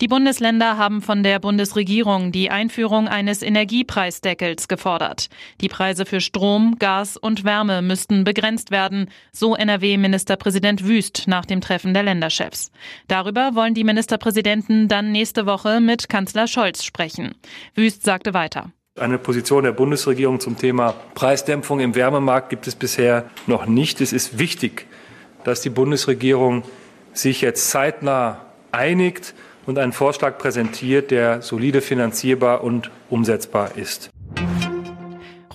Die Bundesländer haben von der Bundesregierung die Einführung eines Energiepreisdeckels gefordert. Die Preise für Strom, Gas und Wärme müssten begrenzt werden, so NRW-Ministerpräsident Wüst nach dem Treffen der Länderchefs. Darüber wollen die Ministerpräsidenten dann nächste Woche mit Kanzler Scholz sprechen. Wüst sagte weiter. Eine Position der Bundesregierung zum Thema Preisdämpfung im Wärmemarkt gibt es bisher noch nicht. Es ist wichtig, dass die Bundesregierung sich jetzt zeitnah einigt und einen Vorschlag präsentiert, der solide finanzierbar und umsetzbar ist.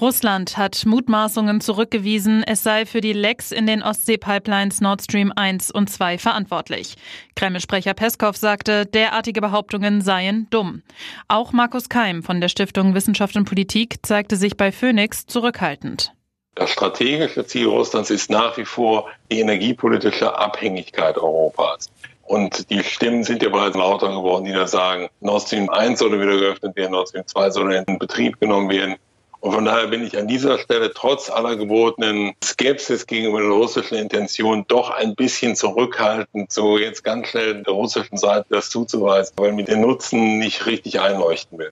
Russland hat Mutmaßungen zurückgewiesen, es sei für die Lecks in den Ostsee-Pipelines Nord Stream 1 und 2 verantwortlich. Kreml-Sprecher Peskov sagte, derartige Behauptungen seien dumm. Auch Markus Keim von der Stiftung Wissenschaft und Politik zeigte sich bei Phoenix zurückhaltend. Das strategische Ziel Russlands ist nach wie vor die energiepolitische Abhängigkeit Europas. Und die Stimmen sind ja bereits lauter geworden, die da sagen, Nord Stream 1 soll wieder geöffnet werden, Nord Stream 2 soll in Betrieb genommen werden. Und von daher bin ich an dieser Stelle trotz aller gebotenen Skepsis gegenüber der russischen Intention doch ein bisschen zurückhaltend, so jetzt ganz schnell der russischen Seite das zuzuweisen, weil mir der Nutzen nicht richtig einleuchten will.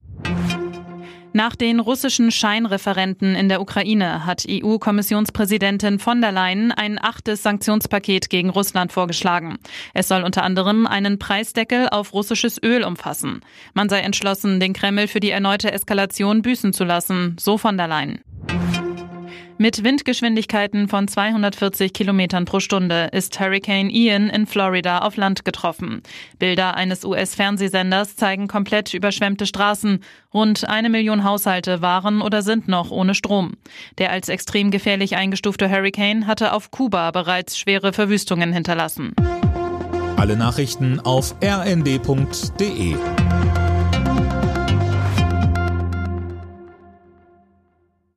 Nach den russischen Scheinreferenten in der Ukraine hat EU-Kommissionspräsidentin von der Leyen ein achtes Sanktionspaket gegen Russland vorgeschlagen. Es soll unter anderem einen Preisdeckel auf russisches Öl umfassen. Man sei entschlossen, den Kreml für die erneute Eskalation büßen zu lassen, so von der Leyen. Mit Windgeschwindigkeiten von 240 Kilometern pro Stunde ist Hurricane Ian in Florida auf Land getroffen. Bilder eines US-Fernsehsenders zeigen komplett überschwemmte Straßen. Rund eine Million Haushalte waren oder sind noch ohne Strom. Der als extrem gefährlich eingestufte Hurricane hatte auf Kuba bereits schwere Verwüstungen hinterlassen. Alle Nachrichten auf rnd.de